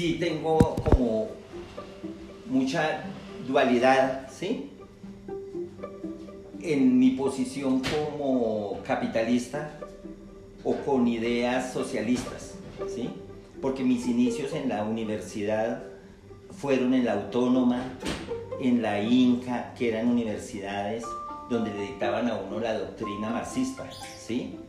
sí tengo como mucha dualidad, ¿sí? En mi posición como capitalista o con ideas socialistas, ¿sí? Porque mis inicios en la universidad fueron en la Autónoma, en la Inca, que eran universidades donde le dictaban a uno la doctrina marxista, ¿sí?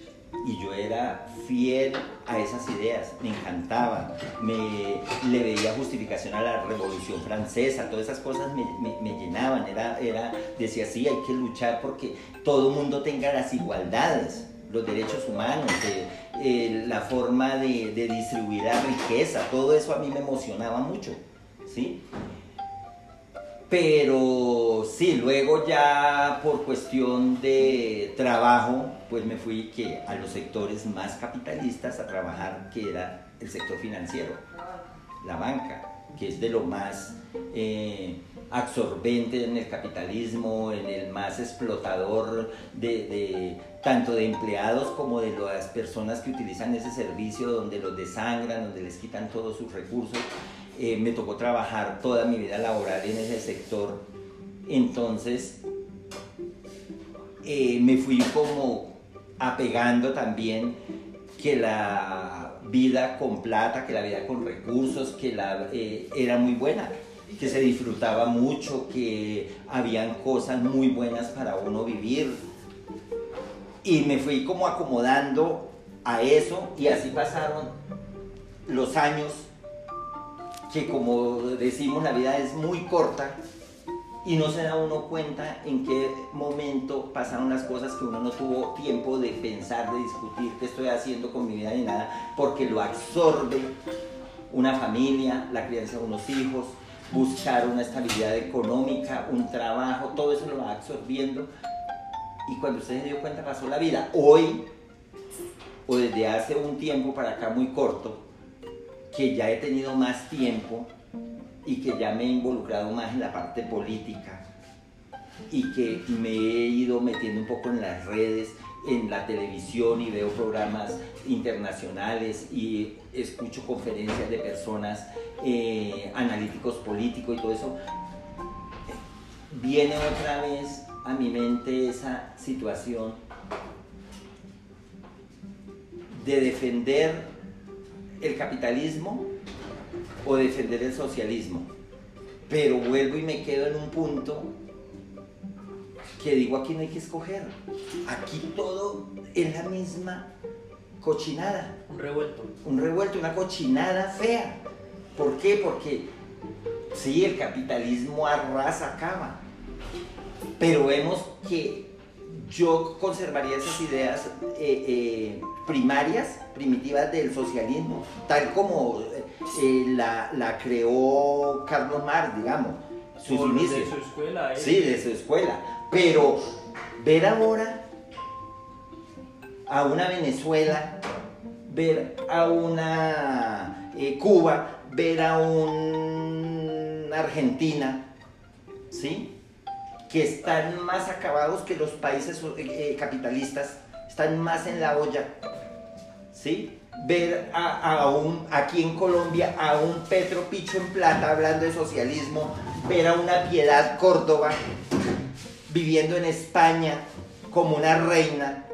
Y yo era fiel a esas ideas, me encantaba, me, le veía justificación a la Revolución Francesa, todas esas cosas me, me- llenaban, era, era, decía, sí, hay que luchar porque todo el mundo tenga las igualdades, los derechos humanos, eh, eh, la forma de, de distribuir la riqueza, todo eso a mí me emocionaba mucho, ¿sí? Pero sí, luego ya por cuestión de trabajo, pues me fui que a los sectores más capitalistas a trabajar, que era el sector financiero, la banca, que es de lo más eh, absorbente en el capitalismo, en el más explotador de, de- tanto de empleados como de las personas que utilizan ese servicio, donde los desangran, donde les quitan todos sus recursos. Eh, me tocó trabajar toda mi vida laboral en ese sector. Entonces, eh, me fui como apegando también que la vida con plata, que la vida con recursos, que la, eh, era muy buena, que se disfrutaba mucho, que habían cosas muy buenas para uno vivir. Y me fui como acomodando a eso y así pasaron los años que como decimos la vida es muy corta y no se da uno cuenta en qué momento pasaron las cosas que uno no tuvo tiempo de pensar, de discutir qué estoy haciendo con mi vida ni nada, porque lo absorbe una familia, la crianza de unos hijos, buscar una estabilidad económica, un trabajo, todo eso lo va absorbiendo y cuando usted se dio cuenta pasó la vida. Hoy, o desde hace un tiempo para acá muy corto, que ya he tenido más tiempo y que ya me he involucrado más en la parte política y que me he ido metiendo un poco en las redes, en la televisión y veo programas internacionales y escucho conferencias de personas, eh, analíticos políticos y todo eso, viene otra vez a mi mente esa situación de defender el capitalismo o defender el socialismo. Pero vuelvo y me quedo en un punto que digo aquí no hay que escoger. Aquí todo es la misma cochinada. Un revuelto. Un revuelto, una cochinada fea. ¿Por qué? Porque sí, el capitalismo arrasa, acaba. Pero vemos que yo conservaría esas ideas eh, eh, primarias, primitivas del socialismo, tal como eh, la, la creó Carlos Marx, digamos, sus Por inicios. De su escuela. eh. Sí, de su escuela. Pero ver ahora a una Venezuela, ver a una eh, Cuba, ver a una Argentina, ¿sí? Que están más acabados que los países eh, eh, capitalistas, están más en la olla, Ver a, un, aquí en Colombia a un Petro Picho en Plata hablando de socialismo, ver a una Piedad Córdoba viviendo en España como una reina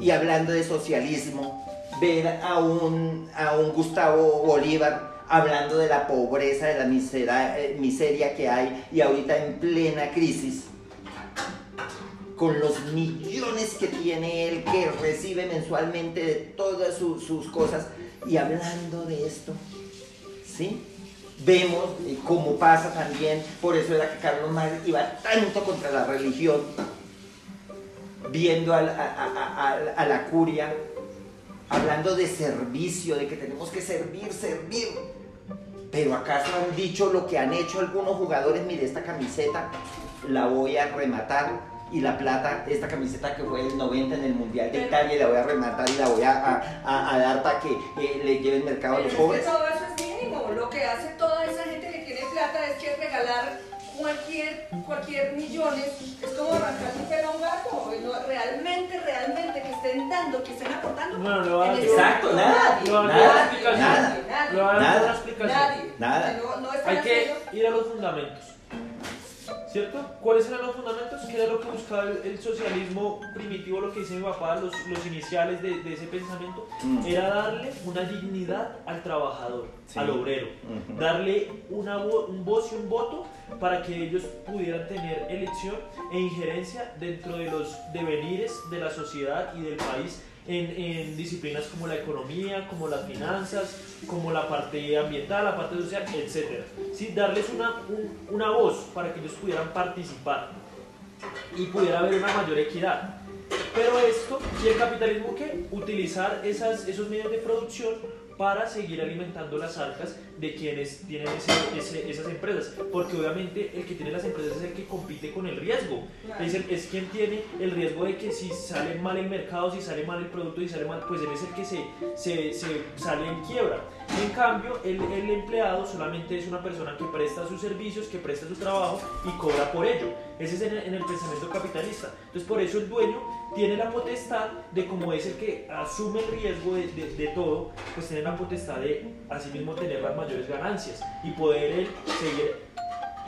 y hablando de socialismo, ver a un, a un Gustavo Bolívar hablando de la pobreza, de la eh, miseria que hay y ahorita en plena crisis, con los millones que tiene él, que recibe mensualmente de todas su- sus cosas, y hablando de esto, ¿sí? Vemos cómo pasa también, por eso era que Carlos Marx iba tanto contra la religión, viendo a- a la curia, hablando de servicio, de que tenemos que servir, servir. Pero acaso han dicho lo que han hecho algunos jugadores, mire esta camiseta, la voy a rematar y la plata, esta camiseta que fue el 90 en el Mundial de Pero- Italia, la voy a rematar y la voy a, a- a- a dar para que eh, le lleve el mercado a los es que pobres. todo eso es mínimo. Lo que hace toda esa gente que tiene plata es que regalar cualquier, cualquier millones es como arrancar un pelo a un gato. No, realmente, realmente que estén dando, que estén aportando. No En ese Exacto, nada, nadie, no, nadie, nada, nadie, nada. nadie. nadie. Le voy a dar Nada. una explicación. Nadie. Nada. No, ¿Cierto? ¿Cuáles eran los fundamentos? ¿Qué era lo que buscaba el, el socialismo primitivo, lo que dice mi papá, los, los iniciales de, de ese pensamiento? Mm. Era darle una dignidad al trabajador, Sí. al obrero. Darle una un voz y un voto para que ellos pudieran tener elección e injerencia dentro de los devenires de la sociedad y del país en, en disciplinas como la economía, como las finanzas, como la parte ambiental, la parte social, etc. Sí, darles una, un- una voz para que ellos pudieran participar y pudiera haber una mayor equidad. Pero esto, ¿y el capitalismo qué? Utilizar esas, esos medios de producción para seguir alimentando las arcas de quienes tienen ese- ese- esas empresas. Porque obviamente el que tiene las empresas es el que compite con el riesgo. Es, el- es quien tiene el riesgo de que si sale mal el mercado, si sale mal el producto, si sale mal, pues él es el que se, se, se sale en quiebra. En cambio, el, el empleado solamente es una persona que presta sus servicios, que presta su trabajo y cobra por ello. Ese es en el, en el pensamiento capitalista. Entonces, por eso el dueño tiene la potestad de, como es el que asume el riesgo de, de- de todo, pues tiene la potestad de asimismo tener las mayores ganancias y poder él seguir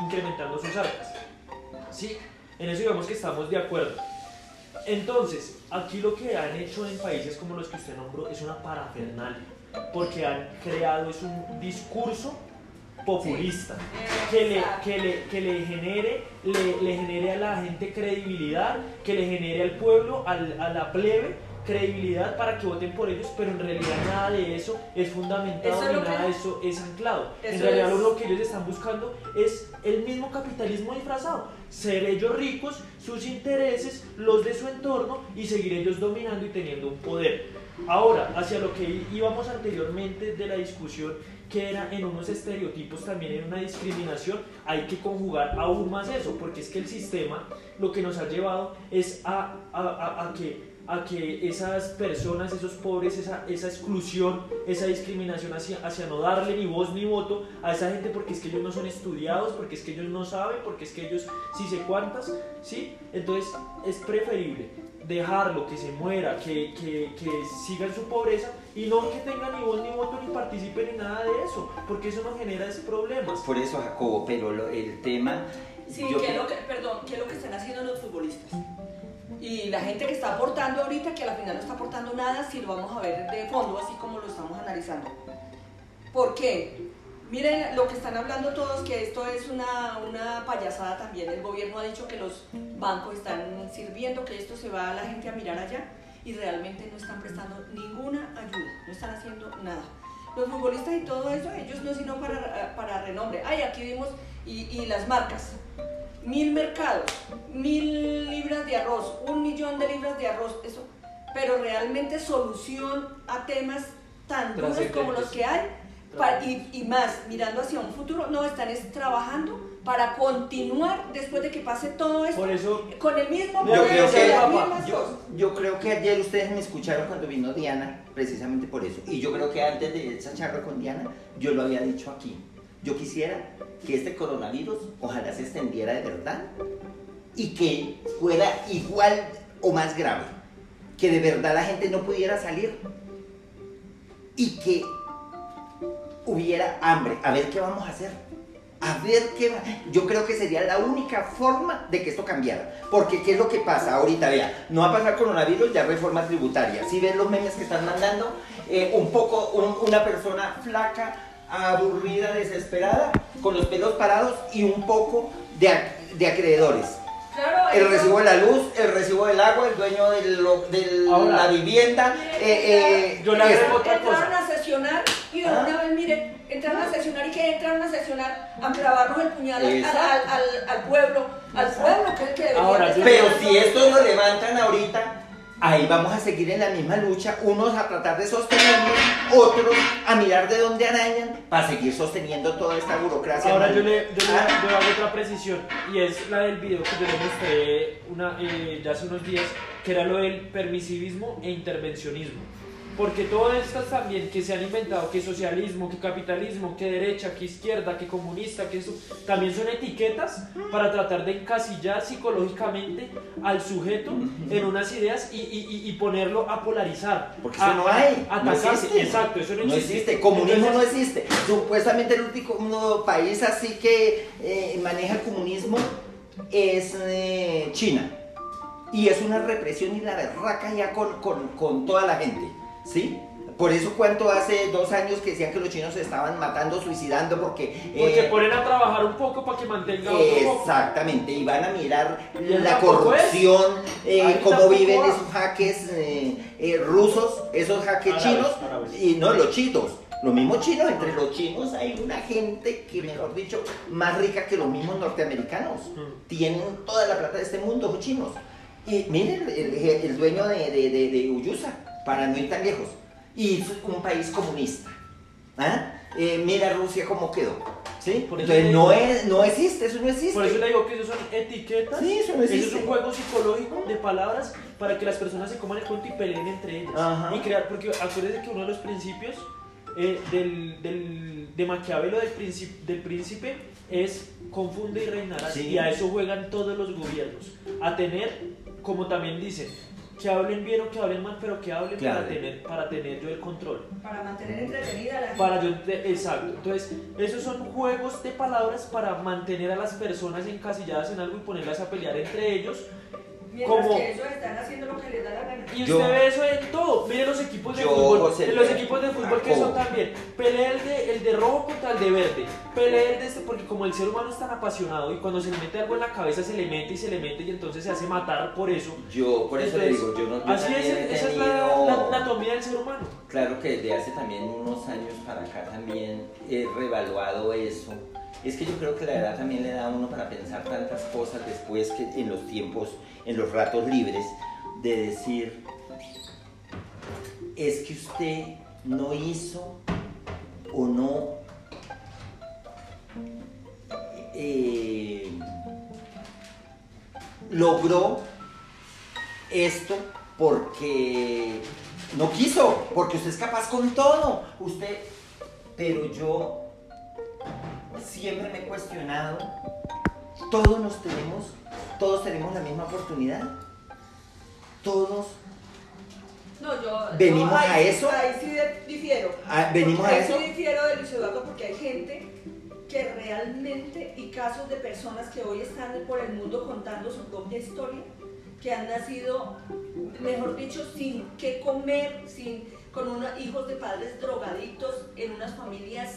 incrementando sus arcas. Sí, en eso digamos que estamos de acuerdo. Entonces, aquí lo que han hecho en países como los que usted nombró es una parafernalia, porque han creado es un discurso populista que le, que le, que le genere le, le genere a la gente credibilidad, que le genere al pueblo, al- a la plebe credibilidad para que voten por ellos, pero en realidad nada de eso es fundamentado Eso es ni lo que- nada de eso es anclado. en Eso realidad es- lo que ellos están buscando es el mismo capitalismo disfrazado, ser ellos ricos, sus intereses, los de su entorno y seguir ellos dominando y teniendo un poder. Ahora, hacia lo que íbamos anteriormente de la discusión, que era en unos estereotipos, también en una discriminación, hay que conjugar aún más eso, porque es que el sistema lo que nos ha llevado es a, a- a- a que, a que esas personas, esos pobres, esa, esa exclusión, esa discriminación hacia, hacia no darle ni voz ni voto a esa gente porque es que ellos no son estudiados, porque es que ellos no saben, porque es que ellos sí sé cuántas, ¿sí? Entonces es preferible dejarlo, que se muera, que, que, que sigan su pobreza y no que tengan ni voz ni voto ni participen en nada de eso, porque eso nos genera es problemas. Por eso, Jacobo, pero lo- el tema... Sí, yo ¿qué es lo que, perdón, ¿qué es lo que están haciendo los futbolistas? Y la gente que está aportando ahorita, que al final no está aportando nada, si lo vamos a ver de fondo, así como lo estamos analizando. ¿Por qué? Miren lo que están hablando todos, que esto es una, una payasada también. El gobierno ha dicho que los bancos están sirviendo, que esto se va a la gente a mirar allá y realmente no están prestando ninguna ayuda, no están haciendo nada. Los futbolistas y todo eso, ellos no sino para, para renombre. Ay, aquí vimos, y, y las marcas, mil mercados, mil libras de arroz, un millón de libras de arroz, eso. Pero realmente solución a temas tan duros como los que hay pa- y, y más, mirando hacia un futuro, no, están es trabajando para continuar después de que pase todo esto Por eso con el mismo Yo poder creo que- papá, Yo, yo creo que ayer ustedes me escucharon cuando vino Diana, precisamente por eso. Y yo creo que antes de esa charla con Diana, yo lo había dicho aquí. Yo quisiera que este coronavirus ojalá se extendiera de verdad y que fuera igual o más grave. Que de verdad la gente no pudiera salir y que hubiera hambre. A ver qué vamos a hacer. A ver qué va. Yo creo que sería la única forma de que esto cambiara. Porque ¿qué es lo que pasa ahorita? Vea, no va a pasar coronavirus, ya reforma tributaria. Si ven los memes que están mandando, Eh, un poco un- una persona flaca, aburrida, desesperada, con los pelos parados y un poco de, de acreedores. Claro, El recibo de la luz, el recibo del agua, el dueño de, lo- de Ahora, la vivienda. eh, eh, yo le agrego otra entraron cosa. a sesionar y de Ah. una vez, mire, entraron a sesionar y que entraron a sesionar a clavarnos el puñal al, al, Exacto. al- al pueblo, al pueblo que es el que debería Ahora, de Pero si esto lo levantan ahorita, ahí vamos a seguir en la misma lucha, unos a tratar de sostenernos, otros a mirar de dónde arañan para seguir sosteniendo toda esta burocracia. Ahora yo le, yo, le, Ah, yo hago otra precisión y es la del video que yo le mostré una, eh, ya hace unos días, que era lo del permisivismo e intervencionismo. Porque todas estas también que se han inventado, que socialismo, que capitalismo, que derecha, que izquierda, que comunista, que eso, también son etiquetas para tratar de encasillar psicológicamente al sujeto en unas ideas y, y- y ponerlo a polarizar. Porque eso a- no hay, a no existe. Exacto, eso no No existe. existe, comunismo no existe. Supuestamente el único país así que eh, maneja el comunismo es eh, China. Y es una represión y la berraca ya con, con, con toda la gente, ¿sí? Por eso cuánto hace dos años que decían que los chinos se estaban matando, suicidando, porque... Porque eh, ponen a trabajar un poco para que mantenga otro poco. Exactamente, y van a mirar la corrupción, eh, cómo viven va. esos jaques eh, eh, rusos, esos jaques Árabes, chinos, árabes. y no los chinos. Los mismos chinos, entre los chinos hay una gente que, mejor dicho, más rica que los mismos norteamericanos. Mm. Tienen toda la plata de este mundo, los chinos. Y miren, el, el- el dueño de, de, de, de Uyusa, para no ir tan lejos, y es un país comunista. ¿Ah? Eh, mira Rusia cómo quedó. ¿Sí? Por eso Entonces no, es, no existe, eso no existe. Por eso le digo que eso son etiquetas. Sí, eso no es existe. un juego psicológico de palabras para que las personas se coman el cuento y peleen entre ellas. Ajá. Y crear, porque acuérdense que uno de los principios eh, del, del, de Maquiavelo del príncipe, del príncipe es confunde y reinarás. Sí. Y a eso juegan todos los gobiernos. A tener, como también dicen, que hablen bien o que hablen mal, pero que hablen Claro. para, tener, para tener yo el control. Para mantener entretenida a la gente. Para yo, exacto. Entonces, esos son juegos de palabras para mantener a las personas encasilladas en algo y ponerlas a pelear entre ellos. Mientras como- que ellos están haciendo lo que les da la gana. Y Yo- usted ve eso en todo. Mire los equipos de Yo, fútbol. José, los equipos de fútbol que son también. Pelea el de, el de rojo contra el de verde. Pelea el de este, porque como el ser humano es tan apasionado y cuando se le mete algo en la cabeza se le mete y se le mete y entonces se hace matar por eso. Yo, por eso le Entonces, digo, yo no yo Así es, he esa es la, tenido- la anatomía del ser humano. Claro que desde hace también unos años para acá también he revaluado eso. Es que yo creo que la edad también le da a uno para pensar tantas cosas después que en los tiempos, en los ratos libres, de decir, es que usted no hizo o no eh, logró esto porque no quiso, porque usted es capaz con todo. Usted, pero yo siempre me he cuestionado, todos nos tenemos, todos tenemos la misma oportunidad. Todos No, yo. ¿Venimos yo ahí a eso? Ahí sí difiero. ah, venimos a ahí eso. sí difiero de Luis Eduardo porque hay gente que realmente, y casos de personas que hoy están por el mundo contando su propia historia, que han nacido, mejor dicho, sin qué comer, sin, con una- hijos de padres drogadictos, en unas familias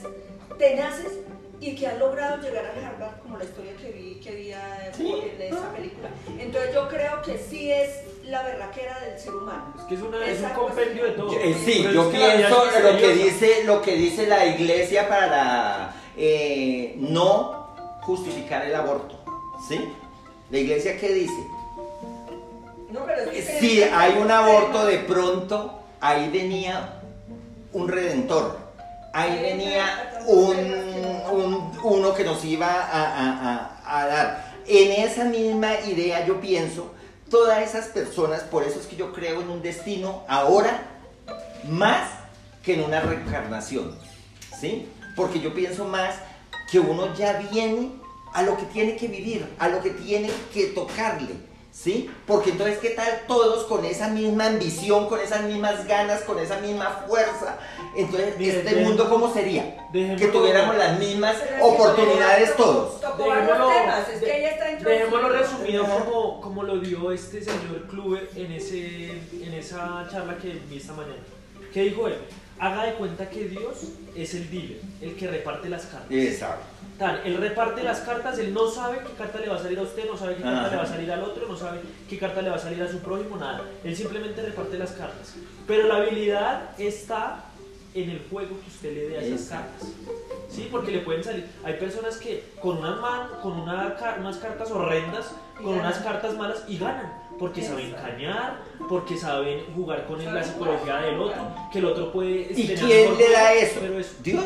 tenaces, y que han logrado llegar a Harvard, como la historia que vi, que vi eh, Sí. en esa película. Entonces yo creo que sí es la berraquera del ser humano. Es que es, una, es un compendio de todo. Yo- eh, sí, Pero yo que pienso lo que dice lo que dice la iglesia para eh, no justificar el aborto, ¿sí? La iglesia qué dice? No, pero es que Eh, Si hay un aborto de pronto, ahí venía un redentor, ahí venía un, un- uno que nos iba a, a- a- a dar. En esa misma idea yo pienso, todas esas personas, por eso es que yo creo en un destino ahora más que en una reencarnación, ¿sí? Porque yo pienso más que uno ya viene a lo que tiene que vivir, a lo que tiene que tocarle, ¿sí? Porque entonces, ¿qué tal todos con esa misma ambición, con esas mismas ganas, con esa misma fuerza? Entonces, Mire, ¿este de- mundo cómo sería? Que tuviéramos las mismas que oportunidades todos. Dejémoslo, temas, es que ella está dejémoslo resumido como, como lo dio este señor Kluber en, ese, en esa charla que vi esta mañana. ¿Qué dijo él? Haga de cuenta que Dios es el dealer, el que reparte las cartas. Exacto. Tan, él reparte las cartas, él no sabe qué carta le va a salir a usted, no sabe qué carta Ajá. le va a salir al otro, no sabe qué carta le va a salir a su prójimo, nada. Él simplemente reparte las cartas. Pero la habilidad está en el juego que usted le dé a esas Exacto. cartas. Sí, porque le pueden salir. Hay personas que con unas man, con una, unas cartas horrendas, con unas cartas malas y ganan. Porque saben cañar, porque saben jugar con la psicología del otro, que el otro puede. ¿Y quién le da eso? Pero es Dios.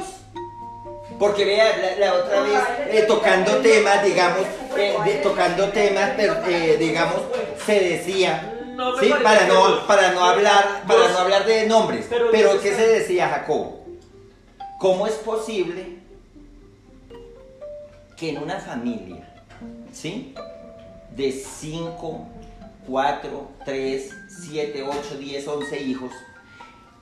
Porque vea, la, la otra vez, eh, tocando temas, digamos, eh, de- tocando temas, eh, digamos, se decía, No, sí, para no, para no hablar, para no hablar de nombres. Pero ¿qué se decía Jacobo? ¿Cómo es posible que en una familia, ¿sí? De 5, 4, 3, 7, 8, 10, 11 hijos,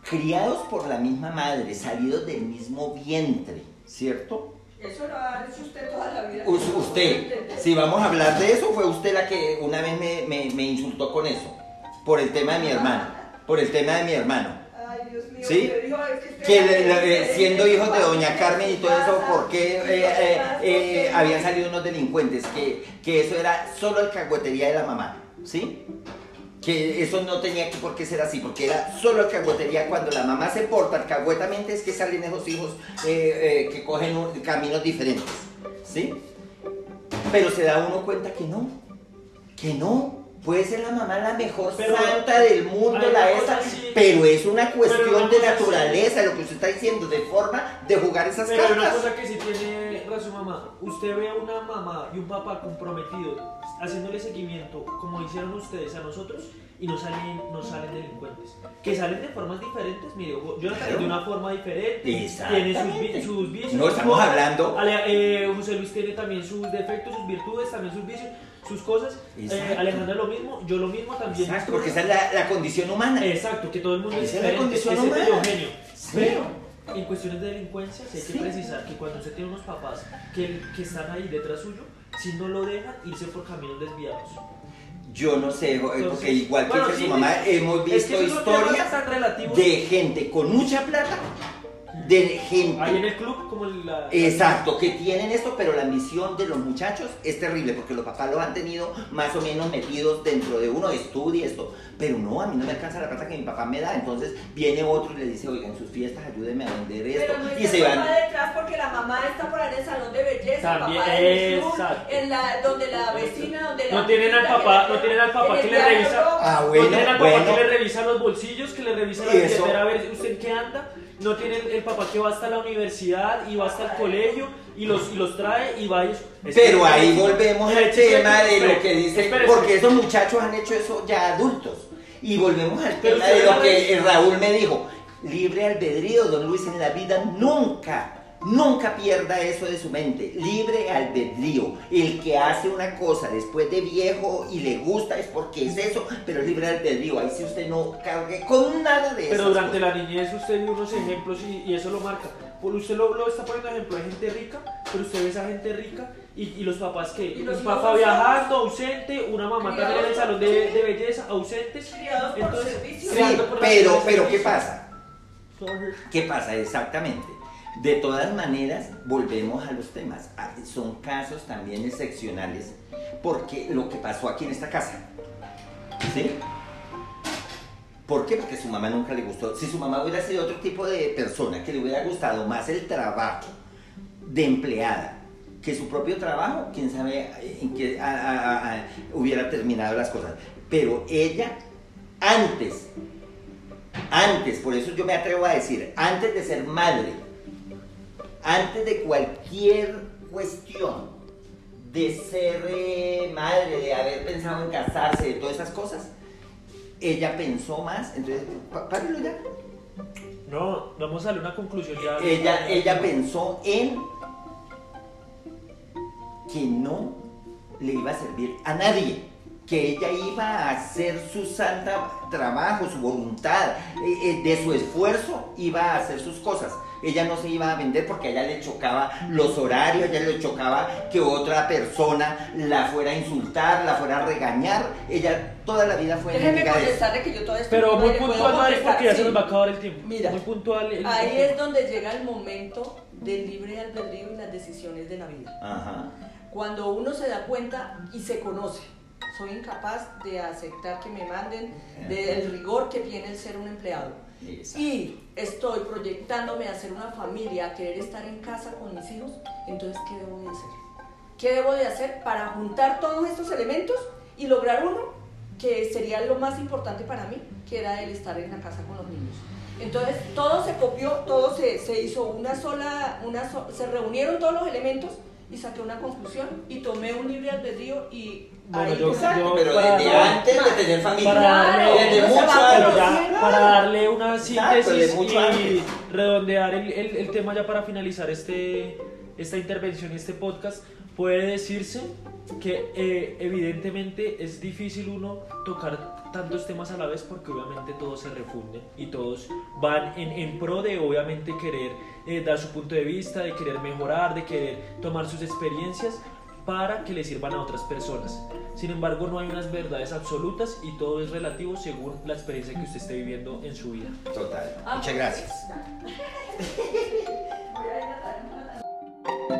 criados por la misma madre, salidos del mismo vientre, ¿cierto? Eso lo ha hecho usted toda la vida. Us- usted, si vamos a hablar de eso, fue usted la que una vez me, me- me insultó con eso, por el tema de mi hermano, por el tema de mi hermano. Ay, Dios mío. ¿Sí? usted dijo, es que le- le- siendo hijos de doña Carmen y todo eso, ¿por qué eh, eh, eh, habían salido unos delincuentes? Que, que eso era solo alcahuetería de la mamá, ¿sí? Que eso no tenía que por qué ser así, porque era solo alcahuetería. Cuando la mamá se porta alcahuetamente es que salen esos hijos eh, eh, que cogen un- caminos diferentes, ¿sí? Pero se da uno cuenta que no, que no. Puede ser la mamá la mejor Pero santa del mundo, la así- pero es una cuestión una de naturaleza, lo que usted está diciendo, de forma de jugar esas Pero hay una cartas. cosa que sí tiene razón mamá. Usted ve a una mamá y un papá comprometidos haciéndole seguimiento como hicieron ustedes a nosotros y no salen, no salen delincuentes. Que salen de formas diferentes. Mire, Jonathan Claro. de una forma diferente. Tiene sus, sus vicios. No estamos cosas. hablando- Ale- eh, José Luis tiene también sus defectos, sus virtudes, también sus vicios, sus cosas. Eh. Alejandra lo mismo, yo lo mismo también. Exacto, porque esa es la, la condición humana. Exacto, que todo el mundo es Esa es la condición humana. Pero en cuestiones de delincuencia sí hay que precisar que cuando usted tiene unos papás que, que están ahí detrás suyo, si no lo dejan irse por caminos desviados. Yo no sé, eh, porque Entonces, igual que bueno, sí, su mamá, es- hemos es que visto son temas historias de gente con mucha plata, de gente Ahí en el club, como la. Exacto, que tienen esto, pero la ambición de los muchachos es terrible porque los papás los han tenido más o menos metidos dentro de uno, estudia esto. Pero no, a mí no me alcanza la plata que mi papá me da. Entonces viene otro y le dice, oiga, en sus fiestas ayúdeme a vender esto. Pero no y se el van. papá detrás porque la mamá está por ahí en el salón de belleza, También, papá en club, en la, donde la vecina, donde la No tienen al papá, que no tienen al papá que le revisa-. Ah, no bueno, tienen al papá bueno. que le revisa los bolsillos, que le revisa la billetera a ver usted en qué anda. No tiene el, papá que va hasta la universidad y va hasta el colegio y los, y los trae y va y... Pero ahí volvemos al tema de lo que dice, espere, porque esos muchachos han hecho eso ya adultos. Y volvemos al tema de lo que Raúl me dijo. Libre albedrío, don Luis, en la vida nunca, nunca pierda eso de su mente. Libre albedrío. El que hace una cosa después de viejo y le gusta es porque es eso, pero es libre albedrío. Ahí sí usted no cargue con nada de eso. Pero durante la niñez usted vio unos ejemplos y, y eso lo marca. Por usted lo, lo está poniendo ejemplo de gente rica, pero usted ve esa gente rica y, y los papás que Y los un papá hijos viajando, ausente, una mamá también en el salón de, de belleza, ausentes. Criados por Entonces, servicio. Sí, por pero, pero ¿qué pasa? ¿Qué pasa exactamente? De todas maneras, volvemos a los temas. Ah, Son casos también excepcionales porque lo que pasó aquí en esta casa. ¿Sí? ¿Por qué? Porque su mamá nunca le gustó. Si su mamá hubiera sido otro tipo de persona que le hubiera gustado más el trabajo de empleada que su propio trabajo, quién sabe en qué hubiera terminado las cosas. Pero ella, antes antes, por eso yo me atrevo a decir, antes de ser madre, antes de cualquier cuestión de ser eh, madre, de haber pensado en casarse, de todas esas cosas, ella pensó más, entonces, párelo ya. No, vamos a darle una conclusión ya. Ella, ella pensó en que no le iba a servir a nadie, que ella iba a hacer su santa trabajo, su voluntad, eh, eh, de su esfuerzo iba a hacer sus cosas. Ella no se iba a vender porque a ella le chocaba los horarios, a ella le chocaba que otra persona la fuera a insultar, la fuera a regañar. Ella toda la vida fue Déjeme contestarle que yo todo esto Pero muy puntual, Madre, contestar, porque ya se nos va a acabar el tiempo. Mira, muy puntual. el- Ahí es donde llega el momento del libre albedrío y las decisiones de la vida. Ajá. Cuando uno se da cuenta y se conoce, soy incapaz de aceptar que me manden del rigor que tiene el ser un empleado. Exacto. Y estoy proyectándome a hacer una familia, a querer estar en casa con mis hijos, entonces ¿qué debo de hacer? ¿Qué debo de hacer para juntar todos estos elementos y lograr uno que sería lo más importante para mí, que era el estar en la casa con los niños? Entonces todo se copió, todo se, se hizo una sola, una so- se reunieron todos los elementos y saqué una conclusión y tomé un libre albedrío y Bueno, ahí yo- yo- pero para- desde antes de tener familia. para darle, desde mucho antes. ya, para darle una Exacto, síntesis mucho y antes. redondear el, el- el tema ya para finalizar este, esta intervención y este podcast, puede decirse que eh, evidentemente es difícil uno tocar tantos temas a la vez porque obviamente todos se refunden y todos van en, en pro de obviamente querer eh, dar su punto de vista, de querer mejorar, de querer tomar sus experiencias para que le sirvan a otras personas. Sin embargo, no hay unas verdades absolutas y todo es relativo según la experiencia que usted esté viviendo en su vida. Total. Ah, Muchas pues, gracias.